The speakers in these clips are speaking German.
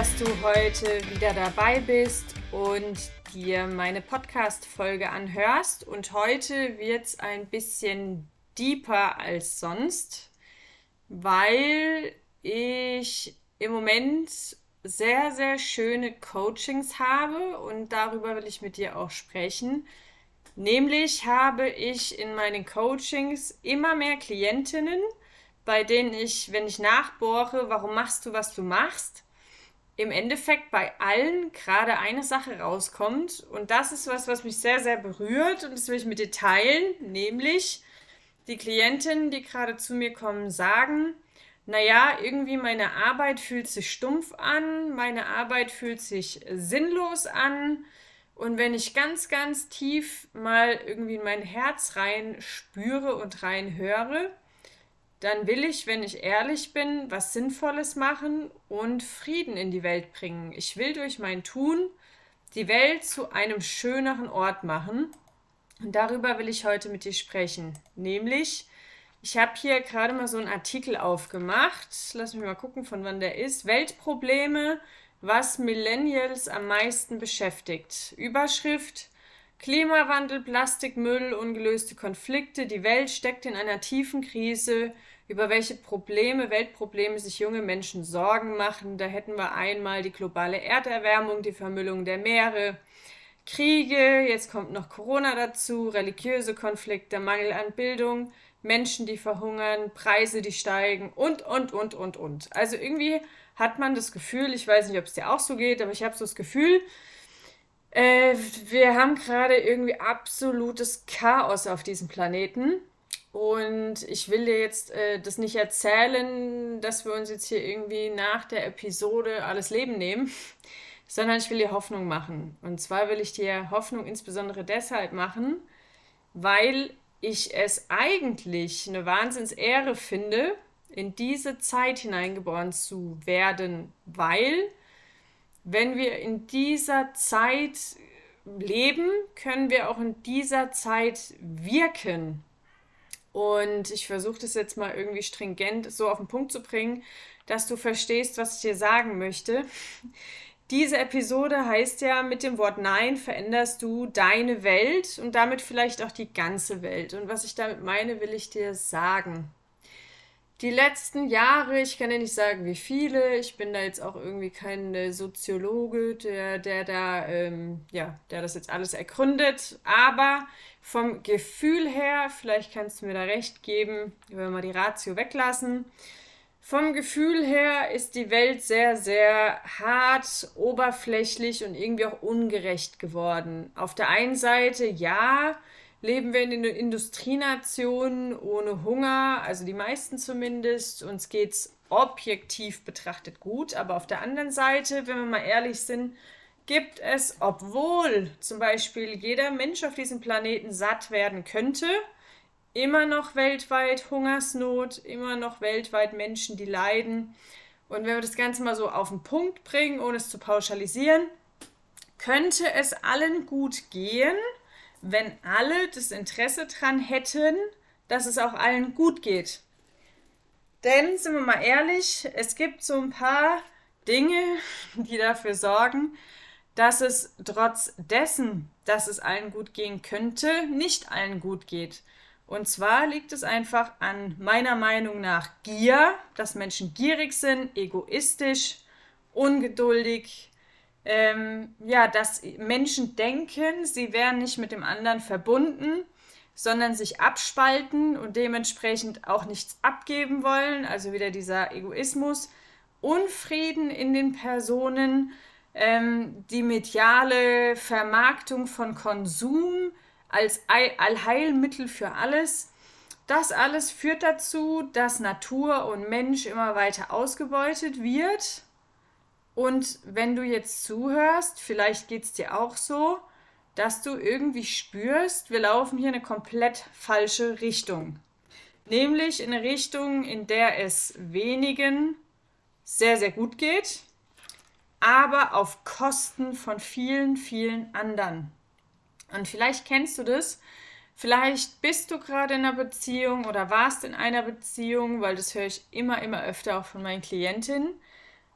dass du heute wieder dabei bist und dir meine Podcast-Folge anhörst. Und heute wird es ein bisschen deeper als sonst, weil ich im Moment sehr, sehr schöne Coachings habe und darüber will ich mit dir auch sprechen. Nämlich habe ich in meinen Coachings immer mehr Klientinnen, bei denen ich, wenn ich nachbohre, warum machst du, was du machst, im Endeffekt bei allen gerade eine Sache rauskommt. Und das ist was, was mich sehr, sehr berührt und das will ich mit dir teilen, nämlich die Klientinnen, die gerade zu mir kommen, sagen, naja, irgendwie meine Arbeit fühlt sich stumpf an, meine Arbeit fühlt sich sinnlos an. Und wenn ich ganz, ganz tief mal irgendwie in mein Herz rein spüre und rein höre, dann will ich, wenn ich ehrlich bin, was Sinnvolles machen und Frieden in die Welt bringen. Ich will durch mein Tun die Welt zu einem schöneren Ort machen. Und darüber will ich heute mit dir sprechen. Nämlich, ich habe hier gerade mal so einen Artikel aufgemacht. Lass mich mal gucken, von wann der ist. Weltprobleme, was Millennials am meisten beschäftigt. Überschrift Klimawandel, Plastikmüll, ungelöste Konflikte. Die Welt steckt in einer tiefen Krise. Über welche Probleme, Weltprobleme sich junge Menschen Sorgen machen. Da hätten wir einmal die globale Erderwärmung, die Vermüllung der Meere, Kriege, jetzt kommt noch Corona dazu, religiöse Konflikte, Mangel an Bildung, Menschen, die verhungern, Preise, die steigen und, und, und, und, und. Also irgendwie hat man das Gefühl, ich weiß nicht, ob es dir auch so geht, aber ich habe so das Gefühl, äh, wir haben gerade irgendwie absolutes Chaos auf diesem Planeten. Und ich will dir jetzt äh, das nicht erzählen, dass wir uns jetzt hier irgendwie nach der Episode alles Leben nehmen, sondern ich will dir Hoffnung machen. Und zwar will ich dir Hoffnung insbesondere deshalb machen, weil ich es eigentlich eine Wahnsinnsehre finde, in diese Zeit hineingeboren zu werden, weil wenn wir in dieser Zeit leben, können wir auch in dieser Zeit wirken. Und ich versuche das jetzt mal irgendwie stringent so auf den Punkt zu bringen, dass du verstehst, was ich dir sagen möchte. Diese Episode heißt ja, mit dem Wort Nein veränderst du deine Welt und damit vielleicht auch die ganze Welt. Und was ich damit meine, will ich dir sagen. Die letzten Jahre, ich kann ja nicht sagen, wie viele, ich bin da jetzt auch irgendwie kein äh, Soziologe, der, der da, ähm, ja, der das jetzt alles ergründet, aber vom Gefühl her, vielleicht kannst du mir da recht geben, wenn wir mal die Ratio weglassen, vom Gefühl her ist die Welt sehr, sehr hart, oberflächlich und irgendwie auch ungerecht geworden. Auf der einen Seite, ja, leben wir in einer Industrienation ohne Hunger, also die meisten zumindest. Uns geht es objektiv betrachtet gut, aber auf der anderen Seite, wenn wir mal ehrlich sind, gibt es, obwohl zum Beispiel jeder Mensch auf diesem Planeten satt werden könnte, immer noch weltweit Hungersnot, immer noch weltweit Menschen, die leiden. Und wenn wir das Ganze mal so auf den Punkt bringen, ohne es zu pauschalisieren, könnte es allen gut gehen, wenn alle das Interesse daran hätten, dass es auch allen gut geht. Denn, sind wir mal ehrlich, es gibt so ein paar Dinge, die dafür sorgen, dass es trotz dessen, dass es allen gut gehen könnte, nicht allen gut geht. Und zwar liegt es einfach an meiner Meinung nach Gier, dass Menschen gierig sind, egoistisch, ungeduldig. Ähm, ja, dass Menschen denken, sie wären nicht mit dem anderen verbunden, sondern sich abspalten und dementsprechend auch nichts abgeben wollen. Also wieder dieser Egoismus. Unfrieden in den Personen, ähm, die mediale Vermarktung von Konsum, als Allheilmittel für alles. Das alles führt dazu, dass Natur und Mensch immer weiter ausgebeutet wird. Und wenn du jetzt zuhörst, vielleicht geht es dir auch so, dass du irgendwie spürst, wir laufen hier eine komplett falsche Richtung. Nämlich in eine Richtung, in der es wenigen sehr, sehr gut geht, aber auf Kosten von vielen, vielen anderen. Und vielleicht kennst du das. Vielleicht bist du gerade in einer Beziehung oder warst in einer Beziehung, weil das höre ich immer, immer öfter auch von meinen Klientinnen,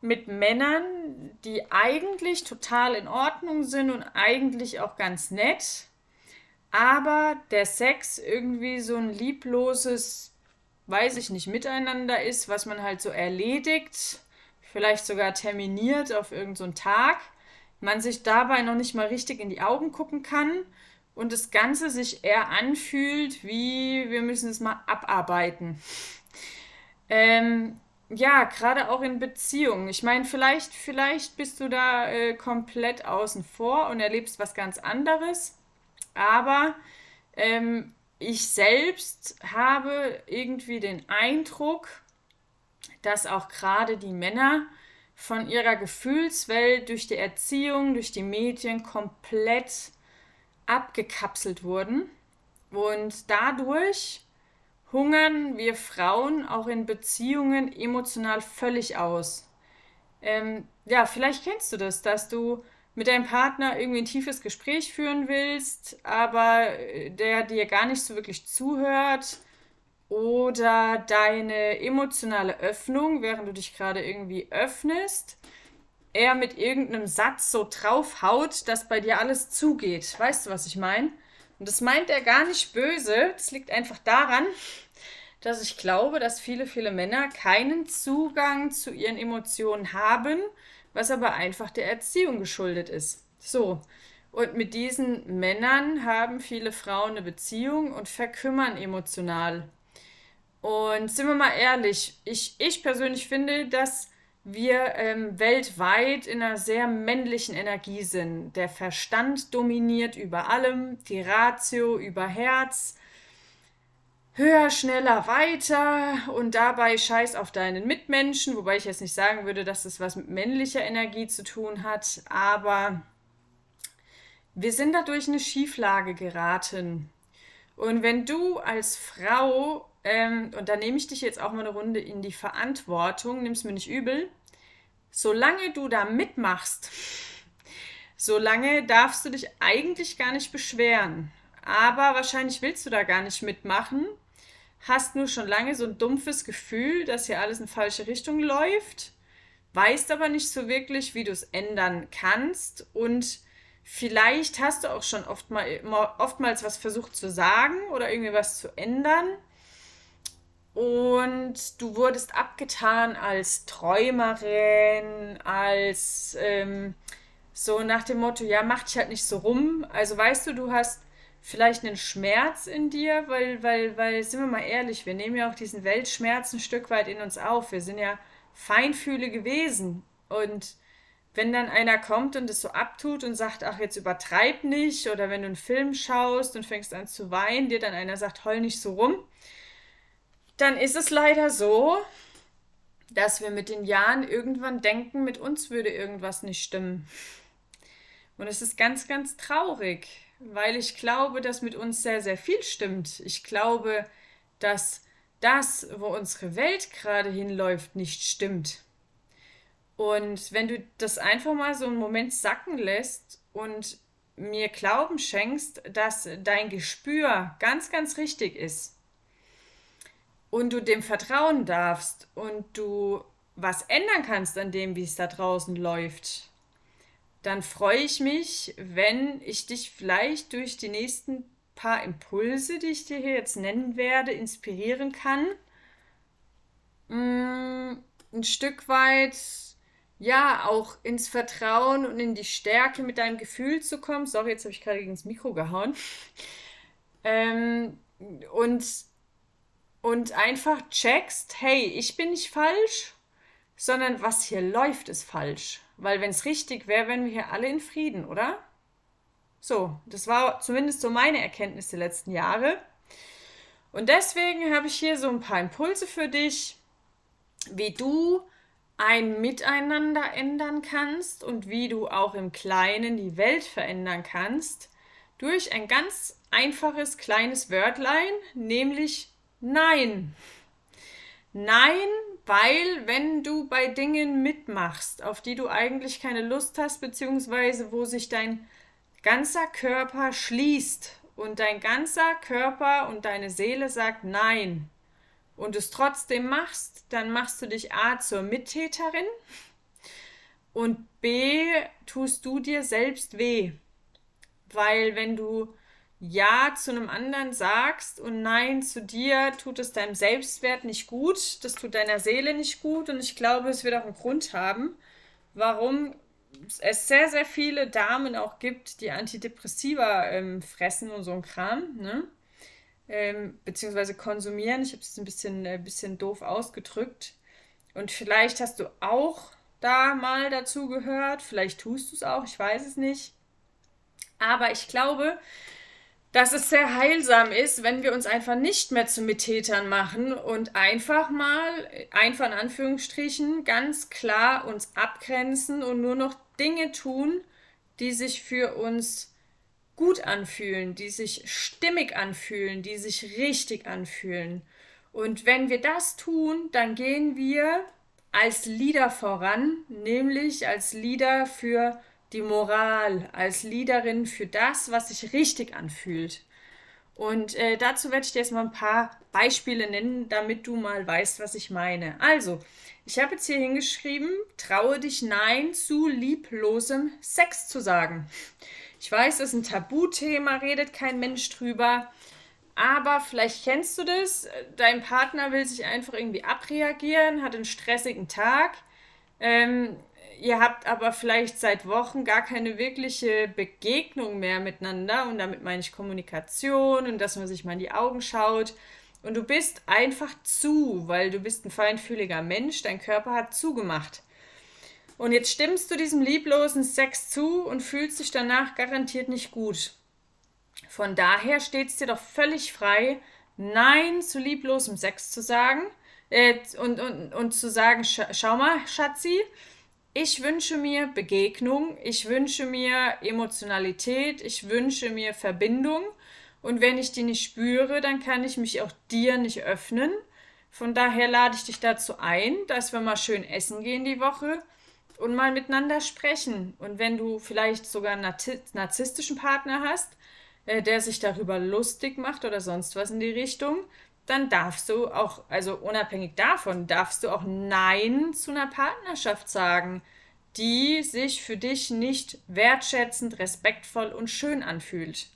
mit Männern, die eigentlich total in Ordnung sind und eigentlich auch ganz nett, aber der Sex irgendwie so ein liebloses, weiß ich nicht, Miteinander ist, was man halt so erledigt, vielleicht sogar terminiert auf irgendeinen so Tag, man sich dabei noch nicht mal richtig in die Augen gucken kann und das Ganze sich eher anfühlt, wie wir müssen es mal abarbeiten. Ähm, ja, gerade auch in Beziehungen. Ich meine, vielleicht, vielleicht bist du da äh, komplett außen vor und erlebst was ganz anderes. Aber ähm, ich selbst habe irgendwie den Eindruck, dass auch gerade die Männer von ihrer Gefühlswelt durch die Erziehung, durch die Medien komplett abgekapselt wurden. Und dadurch hungern wir Frauen auch in Beziehungen emotional völlig aus. Ähm, ja, vielleicht kennst du das, dass du mit deinem Partner irgendwie ein tiefes Gespräch führen willst, aber äh, der dir gar nicht so wirklich zuhört oder deine emotionale Öffnung, während du dich gerade irgendwie öffnest, er mit irgendeinem Satz so draufhaut, dass bei dir alles zugeht. Weißt du, was ich meine? Und das meint er gar nicht böse. Das liegt einfach daran, dass ich glaube, dass viele, viele Männer keinen Zugang zu ihren Emotionen haben, was aber einfach der Erziehung geschuldet ist. So. Und mit diesen Männern haben viele Frauen eine Beziehung und verkümmern emotional. Und sind wir mal ehrlich, ich, ich persönlich finde, dass wir ähm, weltweit in einer sehr männlichen Energie sind. Der Verstand dominiert über allem, die Ratio über Herz, höher, schneller, weiter und dabei scheiß auf deinen Mitmenschen, wobei ich jetzt nicht sagen würde, dass es was mit männlicher Energie zu tun hat, aber wir sind dadurch in eine Schieflage geraten. Und wenn du als Frau, ähm, und da nehme ich dich jetzt auch mal eine Runde in die Verantwortung, nimm's mir nicht übel, solange du da mitmachst, solange darfst du dich eigentlich gar nicht beschweren. Aber wahrscheinlich willst du da gar nicht mitmachen, hast nur schon lange so ein dumpfes Gefühl, dass hier alles in falsche Richtung läuft, weißt aber nicht so wirklich, wie du es ändern kannst und vielleicht hast du auch schon oft mal, oftmals was versucht zu sagen oder irgendwie was zu ändern und du wurdest abgetan als Träumerin, als ähm, so nach dem Motto, ja, mach dich halt nicht so rum. Also weißt du, du hast vielleicht einen Schmerz in dir, weil, weil, weil, sind wir mal ehrlich, wir nehmen ja auch diesen Weltschmerz ein Stück weit in uns auf. Wir sind ja feinfühlige gewesen. Und wenn dann einer kommt und es so abtut und sagt, ach, jetzt übertreib nicht, oder wenn du einen Film schaust und fängst an zu weinen, dir dann einer sagt, heul nicht so rum, dann ist es leider so, dass wir mit den Jahren irgendwann denken, mit uns würde irgendwas nicht stimmen. Und es ist ganz, ganz traurig weil ich glaube, dass mit uns sehr, sehr viel stimmt. Ich glaube, dass das, wo unsere Welt gerade hinläuft, nicht stimmt. Und wenn du das einfach mal so einen Moment sacken lässt und mir Glauben schenkst, dass dein Gespür ganz, ganz richtig ist und du dem vertrauen darfst und du was ändern kannst an dem, wie es da draußen läuft, dann freue ich mich, wenn ich dich vielleicht durch die nächsten paar Impulse, die ich dir hier jetzt nennen werde, inspirieren kann. Mm, ein Stück weit, ja, auch ins Vertrauen und in die Stärke mit deinem Gefühl zu kommen. Sorry, jetzt habe ich gerade gegen das Mikro gehauen. Ähm, und, und einfach checkst, hey, ich bin nicht falsch, sondern was hier läuft, ist falsch. Weil wenn es richtig wäre, wären wir hier alle in Frieden, oder? So, das war zumindest so meine Erkenntnis der letzten Jahre. Und deswegen habe ich hier so ein paar Impulse für dich, wie du ein Miteinander ändern kannst und wie du auch im Kleinen die Welt verändern kannst durch ein ganz einfaches kleines Wörtlein, nämlich Nein. Nein weil wenn du bei Dingen mitmachst, auf die du eigentlich keine Lust hast, beziehungsweise wo sich dein ganzer Körper schließt und dein ganzer Körper und deine Seele sagt Nein und es trotzdem machst, dann machst du dich A zur Mittäterin und B, tust du dir selbst weh. Weil wenn du Ja zu einem anderen sagst und Nein zu dir, tut es deinem Selbstwert nicht gut, das tut deiner Seele nicht gut und ich glaube, es wird auch einen Grund haben, warum es sehr, sehr viele Damen auch gibt, die Antidepressiva ähm, fressen und so ein Kram, ne? Ähm, beziehungsweise konsumieren. Ich habe es ein bisschen, äh, bisschen doof ausgedrückt. Und vielleicht hast du auch da mal dazu gehört, vielleicht tust du es auch, ich weiß es nicht. Aber ich glaube, dass es sehr heilsam ist, wenn wir uns einfach nicht mehr zu Mittätern machen und einfach mal, einfach in Anführungsstrichen, ganz klar uns abgrenzen und nur noch Dinge tun, die sich für uns gut anfühlen, die sich stimmig anfühlen, die sich richtig anfühlen. Und wenn wir das tun, dann gehen wir als Leader voran, nämlich als Leader für die Moral, als Leaderin für das, was sich richtig anfühlt. Und äh, dazu werde ich dir jetzt mal ein paar Beispiele nennen, damit du mal weißt, was ich meine. Also, ich habe jetzt hier hingeschrieben, traue dich Nein zu lieblosem Sex zu sagen. Ich weiß, das ist ein Tabuthema, redet kein Mensch drüber. Aber vielleicht kennst du das. Dein Partner will sich einfach irgendwie abreagieren, hat einen stressigen Tag. Ähm, ihr habt aber vielleicht seit Wochen gar keine wirkliche Begegnung mehr miteinander. Und damit meine ich Kommunikation und dass man sich mal in die Augen schaut. Und du bist einfach zu, weil du bist ein feinfühliger Mensch. Dein Körper hat zugemacht. Und jetzt stimmst du diesem lieblosen Sex zu und fühlst dich danach garantiert nicht gut. Von daher steht es dir doch völlig frei, Nein zu lieblosem Sex zu sagen äh, und, und, und zu sagen, sch schau mal, Schatzi, ich wünsche mir Begegnung, ich wünsche mir Emotionalität, ich wünsche mir Verbindung und wenn ich die nicht spüre, dann kann ich mich auch dir nicht öffnen. Von daher lade ich dich dazu ein, dass wir mal schön essen gehen die Woche und mal miteinander sprechen. Und wenn du vielleicht sogar einen narzisstischen Partner hast, äh, der sich darüber lustig macht oder sonst was in die Richtung, dann darfst du auch, also unabhängig davon, darfst du auch Nein zu einer Partnerschaft sagen, die sich für dich nicht wertschätzend, respektvoll und schön anfühlt.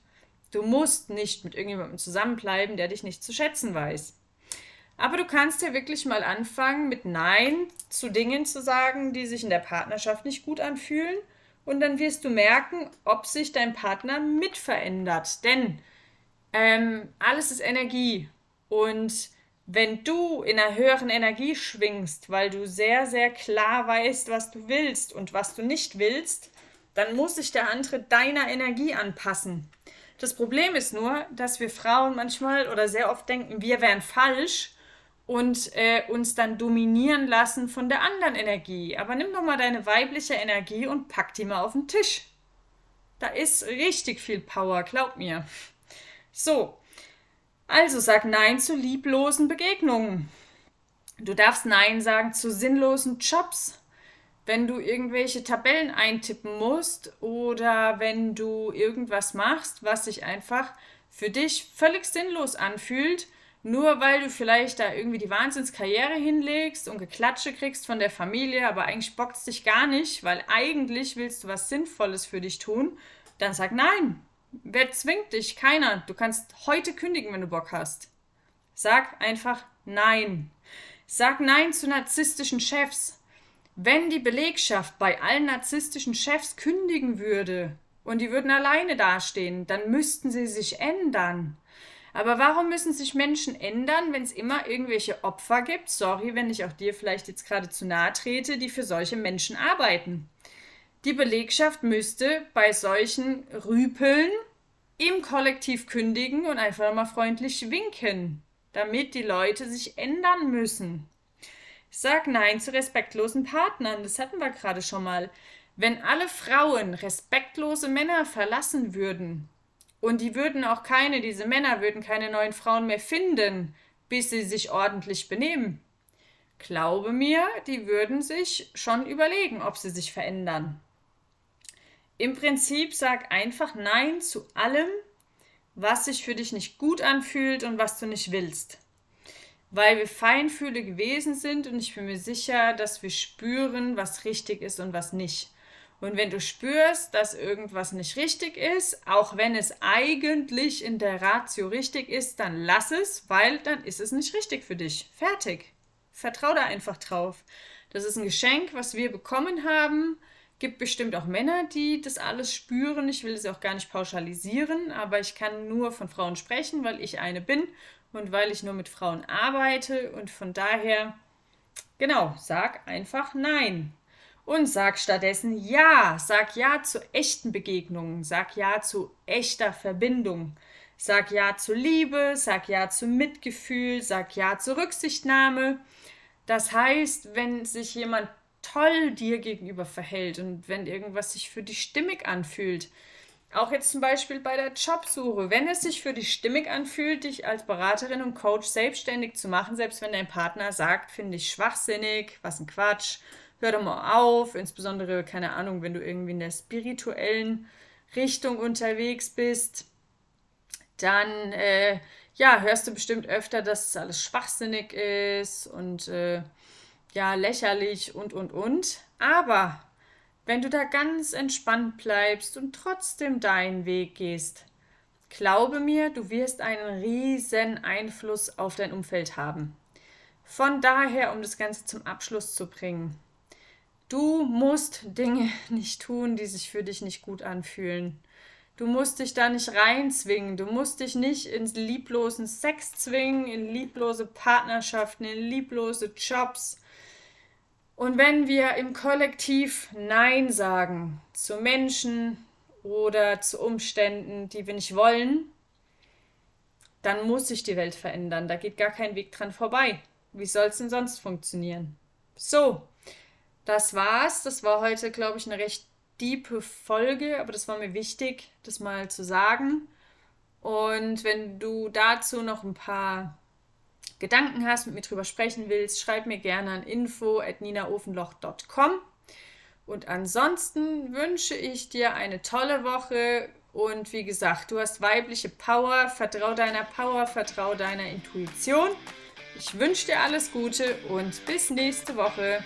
Du musst nicht mit irgendjemandem zusammenbleiben, der dich nicht zu schätzen weiß. Aber du kannst ja wirklich mal anfangen, mit Nein zu Dingen zu sagen, die sich in der Partnerschaft nicht gut anfühlen und dann wirst du merken, ob sich dein Partner mit verändert. Denn ähm, alles ist Energie. Und wenn du in einer höheren Energie schwingst, weil du sehr, sehr klar weißt, was du willst und was du nicht willst, dann muss sich der andere deiner Energie anpassen. Das Problem ist nur, dass wir Frauen manchmal oder sehr oft denken, wir wären falsch und äh, uns dann dominieren lassen von der anderen Energie. Aber nimm doch mal deine weibliche Energie und pack die mal auf den Tisch. Da ist richtig viel Power, glaub mir. So, also sag Nein zu lieblosen Begegnungen. Du darfst Nein sagen zu sinnlosen Jobs. Wenn du irgendwelche Tabellen eintippen musst oder wenn du irgendwas machst, was sich einfach für dich völlig sinnlos anfühlt, nur weil du vielleicht da irgendwie die Wahnsinnskarriere hinlegst und Geklatsche kriegst von der Familie, aber eigentlich bockt es dich gar nicht, weil eigentlich willst du was Sinnvolles für dich tun, dann sag nein. Wer zwingt dich? Keiner. Du kannst heute kündigen, wenn du Bock hast. Sag einfach nein. Sag nein zu narzisstischen Chefs. Wenn die Belegschaft bei allen narzisstischen Chefs kündigen würde und die würden alleine dastehen, dann müssten sie sich ändern. Aber warum müssen sich Menschen ändern, wenn es immer irgendwelche Opfer gibt? Sorry, wenn ich auch dir vielleicht jetzt gerade zu nahe trete, die für solche Menschen arbeiten. Die Belegschaft müsste bei solchen Rüpeln im Kollektiv kündigen und einfach mal freundlich winken, damit die Leute sich ändern müssen. Ich sag Nein zu respektlosen Partnern, das hatten wir gerade schon mal. Wenn alle Frauen respektlose Männer verlassen würden, und die würden auch keine, diese Männer würden keine neuen Frauen mehr finden, bis sie sich ordentlich benehmen. Glaube mir, die würden sich schon überlegen, ob sie sich verändern. Im Prinzip sag einfach Nein zu allem, was sich für dich nicht gut anfühlt und was du nicht willst. weil wir feinfühlige gewesen sind und ich bin mir sicher, dass wir spüren, was richtig ist und was nicht. Und wenn du spürst, dass irgendwas nicht richtig ist, auch wenn es eigentlich in der Ratio richtig ist, dann lass es, weil dann ist es nicht richtig für dich. Fertig. Vertrau da einfach drauf. Das ist ein Geschenk, was wir bekommen haben. Gibt bestimmt auch Männer, die das alles spüren. Ich will es auch gar nicht pauschalisieren, aber ich kann nur von Frauen sprechen, weil ich eine bin und weil ich nur mit Frauen arbeite. Und von daher, genau, sag einfach Nein. Und sag stattdessen Ja. Sag Ja zu echten Begegnungen. Sag Ja zu echter Verbindung. Sag Ja zu Liebe. Sag Ja zu Mitgefühl. Sag Ja zur Rücksichtnahme. Das heißt, wenn sich jemand toll dir gegenüber verhält und wenn irgendwas sich für dich stimmig anfühlt, auch jetzt zum Beispiel bei der Jobsuche, wenn es sich für dich stimmig anfühlt, dich als Beraterin und Coach selbstständig zu machen, selbst wenn dein Partner sagt, finde ich schwachsinnig, was ein Quatsch, hör doch mal auf, insbesondere, keine Ahnung, wenn du irgendwie in der spirituellen Richtung unterwegs bist, dann äh, ja, hörst du bestimmt öfter, dass es alles schwachsinnig ist und äh, ja, lächerlich und und und. Aber wenn du da ganz entspannt bleibst und trotzdem deinen Weg gehst, glaube mir, du wirst einen riesen Einfluss auf dein Umfeld haben. Von daher, um das Ganze zum Abschluss zu bringen, du musst Dinge nicht tun, die sich für dich nicht gut anfühlen. Du musst dich da nicht reinzwingen. Du musst dich nicht in lieblosen Sex zwingen, in lieblose Partnerschaften, in lieblose Jobs. Und wenn wir im Kollektiv Nein sagen zu Menschen oder zu Umständen, die wir nicht wollen, dann muss sich die Welt verändern. Da geht gar kein Weg dran vorbei. Wie soll es denn sonst funktionieren? So, das war's. Das war heute, glaube ich, eine recht diepe Folge, aber das war mir wichtig, das mal zu sagen. Und wenn du dazu noch ein paar Gedanken hast, mit mir drüber sprechen willst, schreib mir gerne an info.ninaofenloch.com. Und ansonsten wünsche ich dir eine tolle Woche und wie gesagt, du hast weibliche Power, vertrau deiner Power, vertrau deiner Intuition. Ich wünsche dir alles Gute und bis nächste Woche.